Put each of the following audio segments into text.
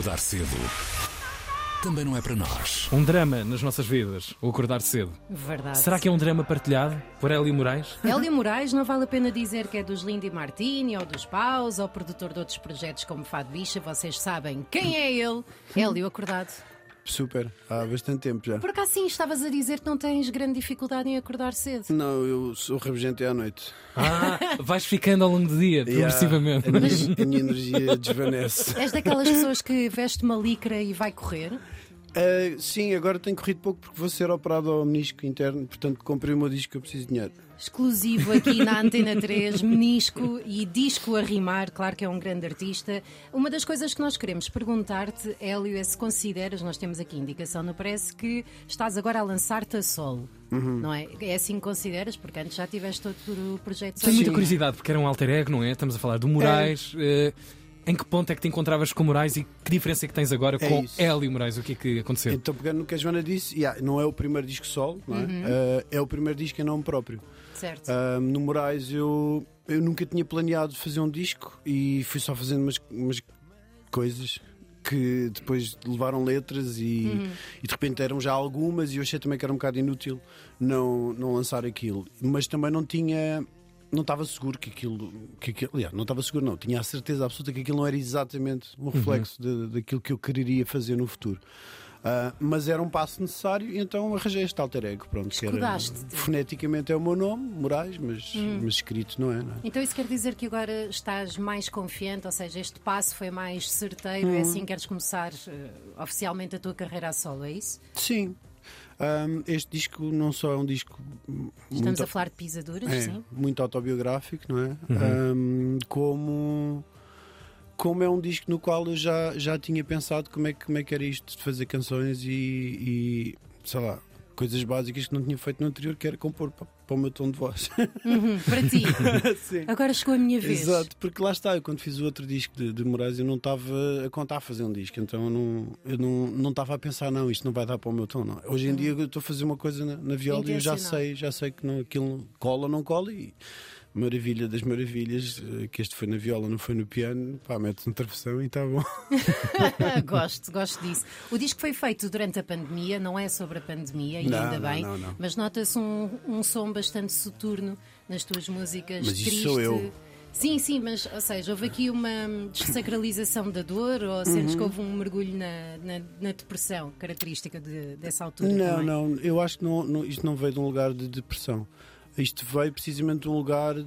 Acordar cedo também não é para nós. Um drama nas nossas vidas, o acordar cedo. Verdade. Será que é um drama partilhado por Hélio Moraes? Hélio Moraes não vale a pena dizer que é dos Lindy Martini ou dos Paus ou produtor de outros projetos como Fado Bicha. Vocês sabem quem é ele. Hélio, acordado. Super, há bastante tempo já. Por acaso sim, estavas a dizer que não tens grande dificuldade em acordar cedo. Não, eu sou rabugento à noite. Ah, vais ficando ao longo do dia, progressivamente. Yeah, a, minha, a minha energia desvanece. És daquelas pessoas que veste uma licra e vai correr? Uh, sim, agora tenho corrido pouco porque vou ser operado ao menisco interno, portanto comprei o meu disco que eu preciso de dinheiro. Exclusivo aqui na Antena 3, menisco e disco a rimar, claro que é um grande artista. Uma das coisas que nós queremos perguntar-te, Hélio, é se consideras, nós temos aqui indicação no Press, que estás agora a lançar-te a solo. Uhum. Não é? É assim que consideras? Porque antes já tiveste outro projeto. Tenho muita curiosidade, porque era um alter ego, não é? Estamos a falar do Moraes. É. Uh em que ponto é que te encontravas com Moraes e que diferença é que tens agora é com isso. Hélio Moraes? O que é que aconteceu? Então, pegando no que a Joana disse, yeah, não é o primeiro disco solo, é? Uhum. Uh, é o primeiro disco em nome próprio. Certo. Uh, no Moraes eu, eu nunca tinha planeado fazer um disco e fui só fazendo umas, umas coisas que depois levaram letras e, uhum. e, de repente eram já algumas e eu achei também que era um bocado inútil não, não lançar aquilo. Mas também não tinha não estava seguro que aquilo, que aquilo aliás, não estava seguro, não, tinha a certeza absoluta que aquilo não era exatamente um uhum. reflexo uhum. de, daquilo que eu quereria fazer no futuro. Uh, mas era um passo necessário, então arranjei este alter ego. Pronto, que era, foneticamente é o meu nome, Moraes, mas, hum. mas escrito não é, não é, Então isso quer dizer que agora estás mais confiante, ou seja, este passo foi mais certeiro, hum. é assim que queres começar uh, oficialmente a tua carreira a solo, é isso? Sim, um, este disco não só é um disco. Estamos muito, a falar de pisaduras, é, sim. Muito autobiográfico, não é? Uhum. Um, como. Como é um disco no qual eu já, já tinha pensado como é, como é que era isto de fazer canções e, e sei lá, coisas básicas que não tinha feito no anterior, que era compor para, para o meu tom de voz. Uhum, para ti. Agora chegou a minha vez. Exato, porque lá está, eu quando fiz o outro disco de, de Moraes, eu não estava a contar a fazer um disco, então eu não, eu não, não estava a pensar, não, isto não vai dar para o meu tom. Não. Hoje em uhum. dia eu estou a fazer uma coisa na, na viola e eu já sei, já sei que não, aquilo cola ou não cola e maravilha das maravilhas, eh, que este foi na viola, não foi no piano, pá, metes na travessão e está bom. gosto, gosto disso. O disco foi feito durante a pandemia, não é sobre a pandemia, e não, ainda bem, não, não. mas nota-se um, um som bastante soturno nas tuas músicas. Mas triste. isso sou eu. Sim, sim, mas ou seja, houve aqui uma desacralização da dor ou sentes uhum. que houve um mergulho na, na, na depressão característica de, dessa altura? Não, também? não, eu acho que não, não, isto não veio de um lugar de depressão. Isto veio precisamente de um lugar uh,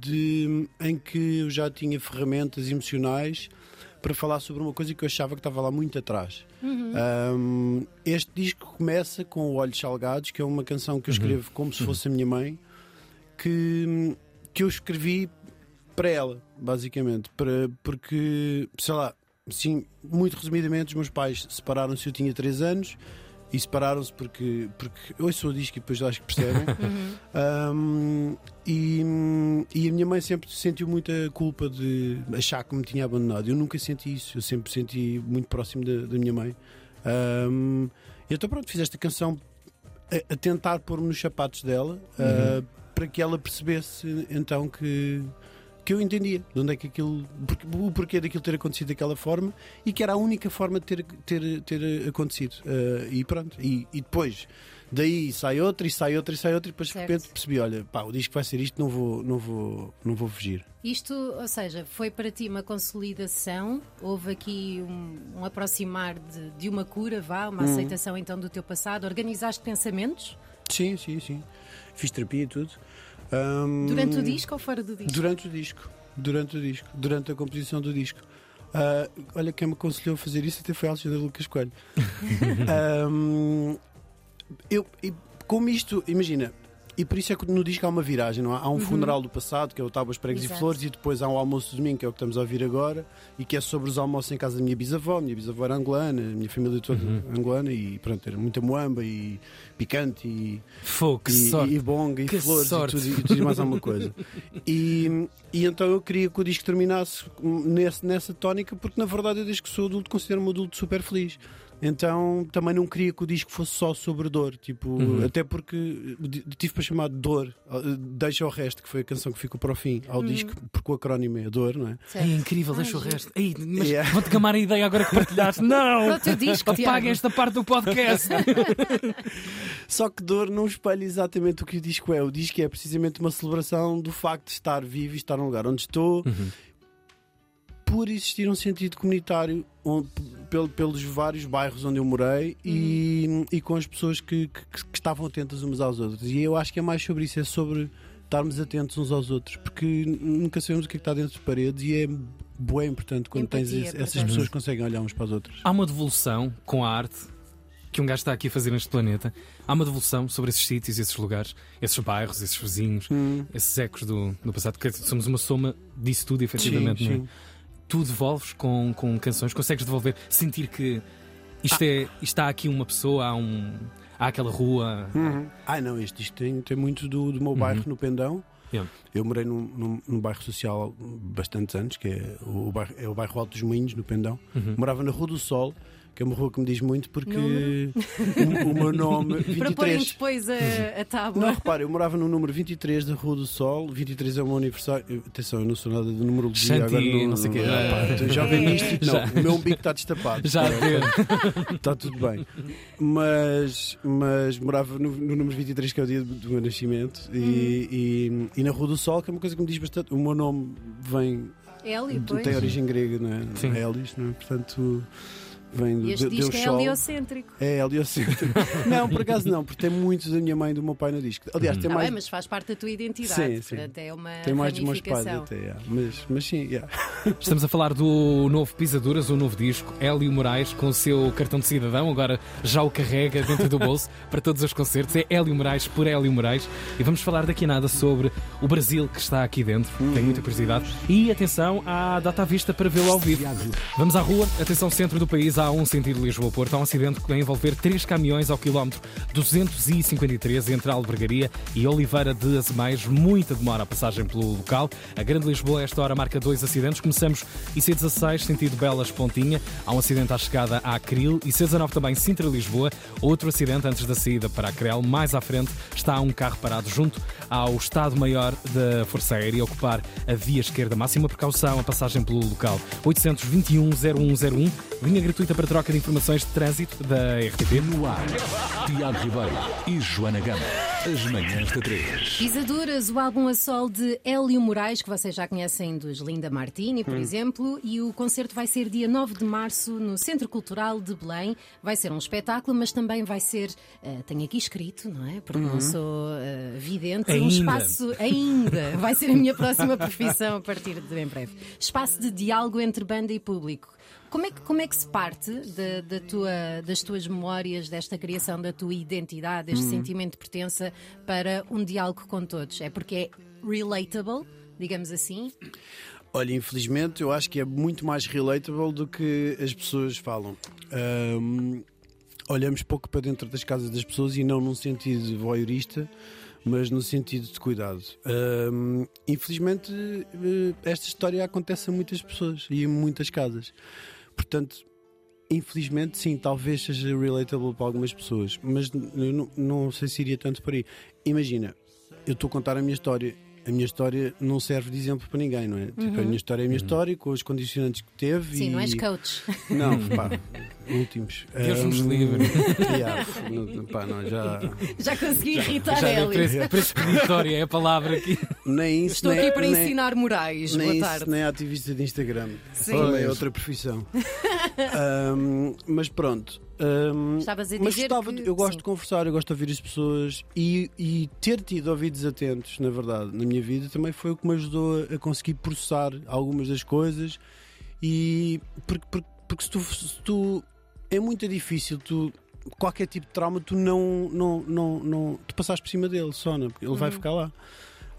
de, em que eu já tinha ferramentas emocionais para falar sobre uma coisa que eu achava que estava lá muito atrás. Uhum. Um, este disco começa com Olhos Salgados, que é uma canção que eu uhum. escrevo uhum. como se fosse a minha mãe, que, que eu escrevi para ela, basicamente, para, porque, sei lá, sim, muito resumidamente, os meus pais separaram-se, eu tinha 3 anos e separaram-se porque, porque eu ouço o disco e depois acho que percebem. Uhum. Um, e, e a minha mãe sempre sentiu muita culpa de achar que me tinha abandonado. Eu nunca senti isso, eu sempre senti muito próximo da, da minha mãe. Um, e então, pronto, fiz esta canção a, a tentar pôr-me nos sapatos dela uhum. uh, para que ela percebesse então que que eu entendia de onde é que aquilo, o porquê daquilo ter acontecido daquela forma e que era a única forma de ter, ter, ter acontecido. Uh, e pronto. E, e, depois, daí sai outra, e sai outra, e sai outra, e depois certo. de repente percebi: olha, pá, o disco vai ser isto, não vou, não vou, não vou fugir. Isto, ou seja, foi para ti uma consolidação? Houve aqui um, um aproximar de, de, uma cura, vá, uma hum. aceitação então do teu passado? Organizaste pensamentos? Sim, sim, sim. Fiz terapia e tudo. Um, durante o disco ou fora do disco? Durante o disco. Durante o disco. Durante a composição do disco. Uh, olha, quem me aconselhou a fazer isso até foi a Alexandre Lucas Coelho. um, eu, como isto, imagina, e por isso é que no disco há uma viragem, não há? Há um uhum. funeral do passado, que é o Tábuas, Pregos Exato. e Flores, e depois há um almoço de domingo, que é o que estamos a ouvir agora, e que é sobre os almoços em casa da minha bisavó. Minha bisavó era angolana, a minha família toda uhum. angolana, e pronto, era muita moamba e picante e. Fogo, e, sorte. e bonga e que flores sorte. e tudo, e tudo mais alguma coisa. e, e então eu queria que o disco terminasse nesse, nessa tónica, porque na verdade eu, desde que sou adulto, considero-me um adulto super feliz. Então também não queria que o disco fosse só sobre dor, tipo, uhum. até porque tive para chamado Dor, Deixa o Resto, que foi a canção que ficou para o fim ao disco, porque o acrónimo é Dor, não é? É incrível, deixa o resto. Ei, mas yeah. vou-te gamar a ideia agora que partilhaste. Não! Disco, Apaga esta parte do podcast. Só que Dor não espelha exatamente o que o disco é. O disco é precisamente uma celebração do facto de estar vivo e estar num lugar onde estou. Uhum por existir um sentido comunitário onde, pelos vários bairros onde eu morei uhum. e, e, com as pessoas que, que, que, estavam atentas umas às outras. E eu acho que é mais sobre isso, é sobre estarmos atentos uns aos outros, porque nunca sabemos o que, é que está dentro das paredes e é bem importante quando Empatia, tens esse, essas pessoas que conseguem olhar uns para os outros. Há uma devolução com a arte que um gajo está aqui a fazer neste planeta. Há uma devolução sobre esses sítios, esses lugares, esses bairros, esses vizinhos, hum. esses ecos do, do passado, porque somos uma soma disso tudo, efetivamente. Sim, é? sim tu devolves com, com canções, consegues devolver, sentir que isto, ah. é, está aqui uma pessoa, há, um, há aquela rua. Uhum. Ah, não, isto, isto tem, tem muito do, do meu bairro uhum. no Pendão. Yeah. Eu morei num, num, num, bairro social bastantes anos, que é o, bairro, é o bairro Alto dos Moinhos, no Pendão. Uhum. Morava na Rua do Sol que é uma rua que me diz muito porque o, o, meu nome 23. Para porem depois a, a tábua. Não, repare, eu morava no número 23 da Rua do Sol. 23 é o meu aniversário. Atenção, eu não sou nada de numerologia. Shanti, agora não, não sei o quê. Então já vem nisto. Não, o meu umbigo está destapado. Já Está tudo bem. Mas, mas morava no, no número 23, que é o dia do, do meu nascimento. E, hum. e, e, na Rua do Sol, que é uma coisa que me diz bastante. O meu nome vem. Hélio, Tem origem grega, não é? Sim. Hélios, não é? Portanto. Vem do, este disco é heliocêntrico. É heliocêntrico. não, por acaso não, porque tem muitos da minha mãe e do meu pai no disco. Aliás, tem ah, mais. Bem, mas faz parte da tua identidade. Sim, sim. Portanto, é uma tem mais dos meus pais até, yeah. mas, mas sim, yeah. Estamos a falar do novo Pisaduras, o novo disco, Hélio Moraes, com o seu cartão de cidadão, agora já o carrega dentro do bolso para todos os concertos. É Hélio Moraes por Hélio Moraes. E vamos falar daqui a nada sobre o Brasil que está aqui dentro. Tenho uhum. muita curiosidade. E atenção à data à vista para vê-lo ao vivo. Vamos à rua, atenção, centro do país, há um sentido Lisboa. Lisboa-Porto há um acidente que vai envolver três caminhões ao quilómetro 253 entre Albergaria e Oliveira de Azemais. Muita demora a passagem pelo local. A Grande Lisboa, a esta hora, marca dois acidentes. Começamos IC16, sentido Belas Pontinha. Há um acidente à chegada à Acril. E C19 também, Sintra-Lisboa. Outro acidente antes da saída para a Crel. Mais à frente está um carro parado junto ao Estado-Maior da Força Aérea ocupar a via esquerda. Máxima precaução a passagem pelo local. 821 0101, linha gratuita para troca de informações de trânsito da RTP. No ar, Tiago Ribeiro e Joana Gama. As manhãs da 3. Pisaduras, o álbum a sol de Hélio Moraes, que vocês já conhecem dos Linda Martini, por hum. exemplo, e o concerto vai ser dia 9 de março no Centro Cultural de Belém. Vai ser um espetáculo, mas também vai ser, uh, tenho aqui escrito, não é? Porque uhum. não sou uh, vidente, ainda. um espaço ainda. Vai ser a minha próxima profissão a partir de bem breve. Espaço de diálogo entre banda e público. Como é que, como é que se parte de, de tua, das tuas memórias, desta criação da tua identidade, deste hum. sentimento de pertença para um diálogo com todos? É porque é relatable, digamos assim? Olha, infelizmente eu acho que é muito mais relatable do que as pessoas falam. Um, olhamos pouco para dentro das casas das pessoas e não num sentido voyeurista, mas no sentido de cuidado. Um, infelizmente, eh, esta história acontece a muitas pessoas e em muitas casas. Portanto, infelizmente, sim, talvez seja relatable para algumas pessoas, mas eu não, não sei se iria tanto por aí. Imagina, eu estou a contar a minha história a minha história não serve de exemplo para ninguém, não é? Uhum. Tipo, a uhum. minha história é a minha uhum. história, com os condicionantes que teve. Sim, e... não és coach. Não, pá, últimos. Deus nos um, livre. Yeah, pá, não, já... já consegui já, irritar já ela. Prespeditória é a palavra aqui. Nem isso, Estou nem, aqui para nem, ensinar morais. Nem Boa tarde. Isso, nem ativista de Instagram. Sim. é outra profissão. um, mas pronto. Um, Estavas a dizer mas gostava, que... eu gosto Sim. de conversar, eu gosto de ouvir as pessoas e, e, ter tido ouvidos atentos, na verdade, na minha vida também foi o que me ajudou a, conseguir processar algumas das coisas e porque, porque, porque se, tu, se tu é muito difícil tu qualquer tipo de trauma tu não não não, não tu passaste por cima dele só, não? porque ele uhum. vai ficar lá.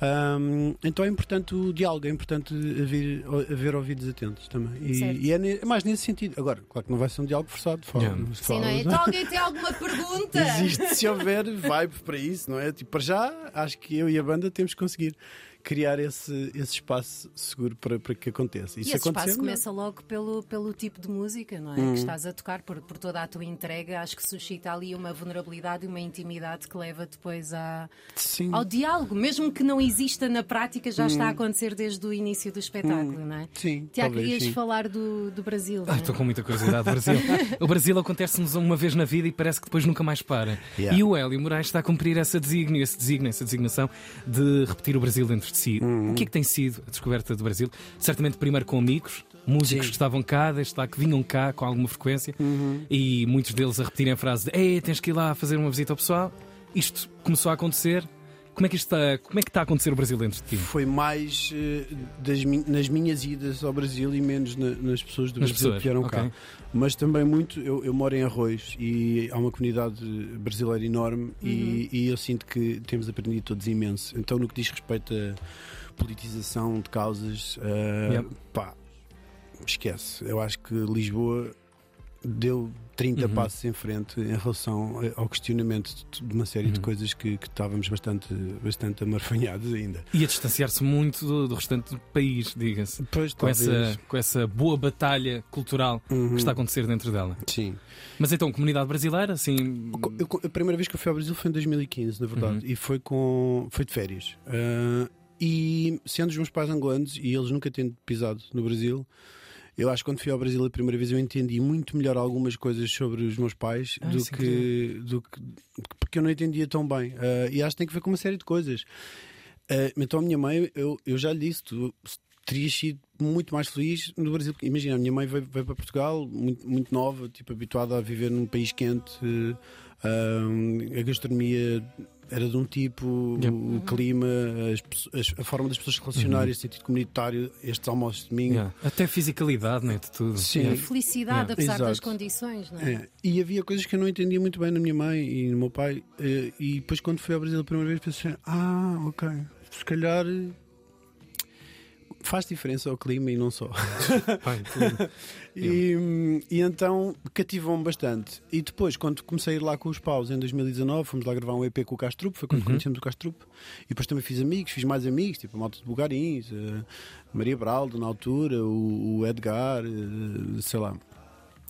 Um, então é importante o diálogo, é importante haver, haver ouvidos atentos também. E, e é, é, mais nesse sentido. Agora, claro que não vai ser um diálogo forçado. Fala, yeah. Sim, não é? Então alguém tem alguma pergunta? Existe, se houver vibe para isso, não é? Tipo, para já, acho que eu e a banda temos que conseguir. Criar esse, esse espaço seguro para, para que aconteça. Isso e esse espaço não é? começa logo pelo, pelo tipo de música, não é? Hum. Que estás a tocar, por, por toda a tua entrega, acho que suscita ali uma vulnerabilidade e uma intimidade que leva depois à, Sim. ao diálogo, mesmo que não exista na prática, já Hum. está a acontecer desde o início do espetáculo, não é? Sim, Tiago, querias sim. falar do, do Brasil, Ai, é? Estou com muita curiosidade. O Brasil, o Brasil acontece-nos uma vez na vida e parece que depois nunca mais para. Yeah. E o Hélio Moraes está a cumprir essa desígnio, esse desígnio, essa designação de repetir o Brasil dentro de si. Uhum. O que é que tem sido a descoberta do Brasil? Certamente primeiro com amigos, músicos Sim. que estavam cá, desde lá, que vinham cá com alguma frequência Uhum. e muitos deles a repetirem a frase de Ei, tens que ir lá fazer uma visita ao pessoal. Isto começou a acontecer. Como é que, está, como é que está a acontecer o Brasil dentro de ti? Foi mais eh, das nas minhas idas ao Brasil e menos na- nas pessoas do Nas Brasil pessoas, que vieram ok. cá. Mas também muito, eu, eu moro em Arroz e há uma comunidade brasileira enorme e, e eu sinto que temos aprendido todos imenso. Então, no que diz respeito a politização de causas, eh, Yep. pá, esquece. Eu acho que Lisboa deu 30 Uhum. passos em frente em relação ao questionamento de- de uma série de Uhum. coisas que, que estávamos bastante, bastante amarfanhados ainda. E a distanciar-se muito do, do restante do país, diga-se. Pois, Com talvez. essa, com essa boa batalha cultural Uhum. que está a acontecer dentro dela. Sim. Mas então, comunidade brasileira, assim. Eu- a primeira vez que eu fui ao Brasil foi em 2015, na verdade, Uhum. e foi com foi de férias. Ah, e sendo os meus pais angolanos e eles nunca tendo pisado no Brasil, eu acho que quando fui ao Brasil a primeira vez eu entendi muito melhor algumas coisas sobre os meus pais Ah, do, que, do que porque eu não entendia tão bem. Ah, e acho que tem que ver com uma série de coisas. Ah, então a minha mãe, eu, eu já lhe disse, tu terias sido muito mais feliz no Brasil. Imagina, a minha mãe veio, veio para Portugal muito, muito nova, tipo, habituada a viver num país quente. eh, ah, a gastronomia era de um tipo, Yep. o clima, as as- a forma das pessoas se relacionarem, esse sentido comunitário, estes almoços de domingo. yeah, Até fisicalidade, né? De tudo. Sim. E Yeah. felicidade, Yeah. apesar das Exato. condições, não é? É, E havia coisas que eu não entendia muito bem na minha mãe e no meu pai. eh, E depois, quando fui ao Brasil a primeira vez, pensei: ah, ok, se calhar faz diferença ao clima e não só. Pai. E, e então cativou-me bastante. E depois, quando comecei a ir lá com os paus em 2019, fomos lá gravar um EP com o Castrup, foi quando Uhum. conhecemos o Castrup. E depois também fiz amigos, fiz mais amigos, tipo a Malta de Bugarins, a Maria Braldo na altura, o, o Edgar, eh, sei lá.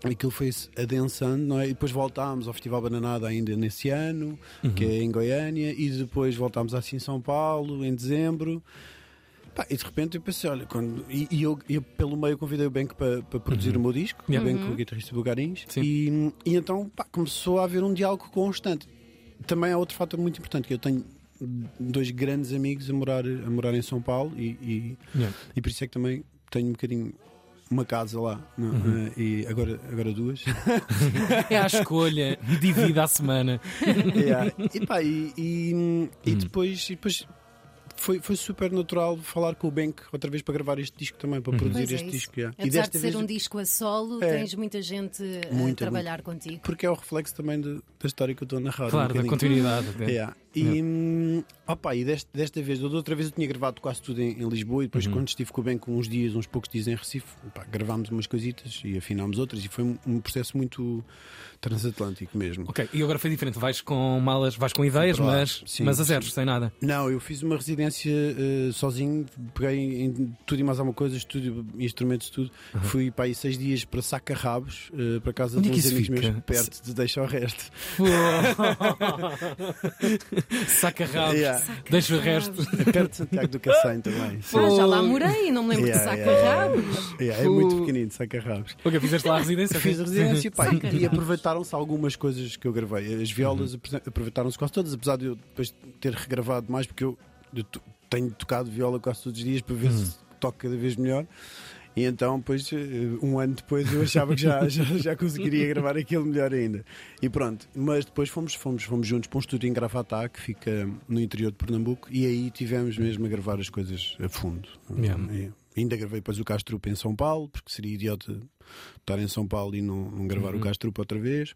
Aquilo foi-se adensando, não é? E depois voltámos ao Festival Bananada ainda nesse ano, que é em Goiânia, e depois voltámos assim em São Paulo, em dezembro. Pá, e de repente eu pensei, olha, quando, e, e eu, eu pelo meio convidei o Benco para, para produzir o meu disco, Yeah. o Benco, o guitarrista Bugarins, e, e então pá, começou a haver um diálogo constante. Também há outro fator muito importante, que eu tenho dois grandes amigos a morar, a morar em São Paulo e, e, Yeah. e por isso é que também tenho um bocadinho uma casa lá, não? Uhum. Eh, e agora, agora duas. É a escolha dividida à semana. Yeah. E, pá, e, e, e Hum. depois, e depois foi, foi super natural falar com o Bank outra vez para gravar este disco também, para produzir Pois é este isso. disco. yeah. E Apesar desta de ser vez, um disco a solo, É. tens muita gente a Muita, trabalhar contigo. porque é o reflexo também de- da história que eu estou a narrar. um Claro, da bocadinho. continuidade. né? Yeah. E, hum, opa, e desta, desta vez, da outra vez eu tinha gravado quase tudo em, em Lisboa e depois Uhum. quando estive com o Ben com uns dias, uns poucos dias em Recife, pá, gravámos umas coisitas e afinámos outras e foi um, um processo muito transatlântico mesmo. Ok, e agora foi diferente. Vais com malas, vais com ideias, lá. mas, Sim, mas a sim. zeros, sem nada. Não, eu fiz uma residência eh, sozinho, peguei em tudo e mais alguma coisa, estúdio, instrumentos, tudo. Fui para aí seis dias para Sacarrabos, uh, para casa Onde de é que uns amigos fica? meus, perto de Deixa o Resto. Saca rabos, Yeah. deixa o resto. É perto de Santiago do Cacém também. Ah, já lá morei, não me lembro Yeah, de yeah, saca-rabos. Yeah, é muito pequenino, Sacarrabos. Ok, fizeste lá a residência? Fiz a residência pá, Saca e, e aproveitaram-se algumas coisas que eu gravei. As violas apre- aproveitaram-se quase todas, apesar de eu depois ter regravado mais, porque eu, eu tenho tocado viola quase todos os dias para ver se toco cada vez melhor. E então, depois, eh, um ano depois, eu achava que já, já, já conseguiria gravar aquilo melhor ainda. E pronto, mas depois fomos, fomos, fomos juntos para um estúdio em Gravatá, que fica no interior de Pernambuco, e aí tivemos mesmo a gravar as coisas a fundo. Yeah. Ainda gravei depois o Castrup em São Paulo, porque seria idiota estar em São Paulo e não, não gravar o Castrup outra vez.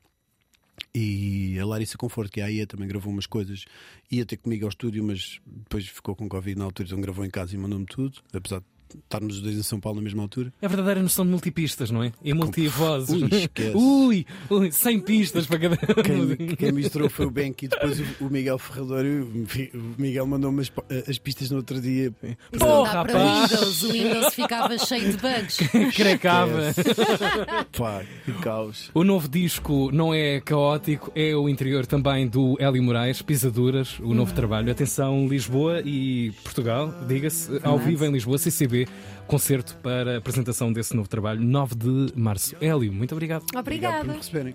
E a Larissa Conforto, que é a IA, também gravou umas coisas. Ia ter comigo ao estúdio, mas depois ficou com Covid na altura, então gravou em casa e mandou-me tudo. Apesar de estarmos os dois em São Paulo na mesma altura. É a verdadeira noção de multipistas, não é? E multivozes. Ui, esquece. ui, ui, 100 pistas para cada Quem, quem misturou foi o Benki e depois o, o Miguel Ferrador. O Miguel mandou-me as, as pistas no outro dia. Porra, rapaz! Windows. O Windows ficava cheio de bugs. Crecava. Pá, que caos. O novo disco não é caótico, é o interior também do Hélio Moraes, Pisaduras, o novo trabalho. Atenção, Lisboa e Portugal, diga-se, ao vivo em Lisboa, CCB, concerto para a apresentação desse novo trabalho, 9 de março. Hélio, muito obrigado. Obrigado por Obrigada. me receberem.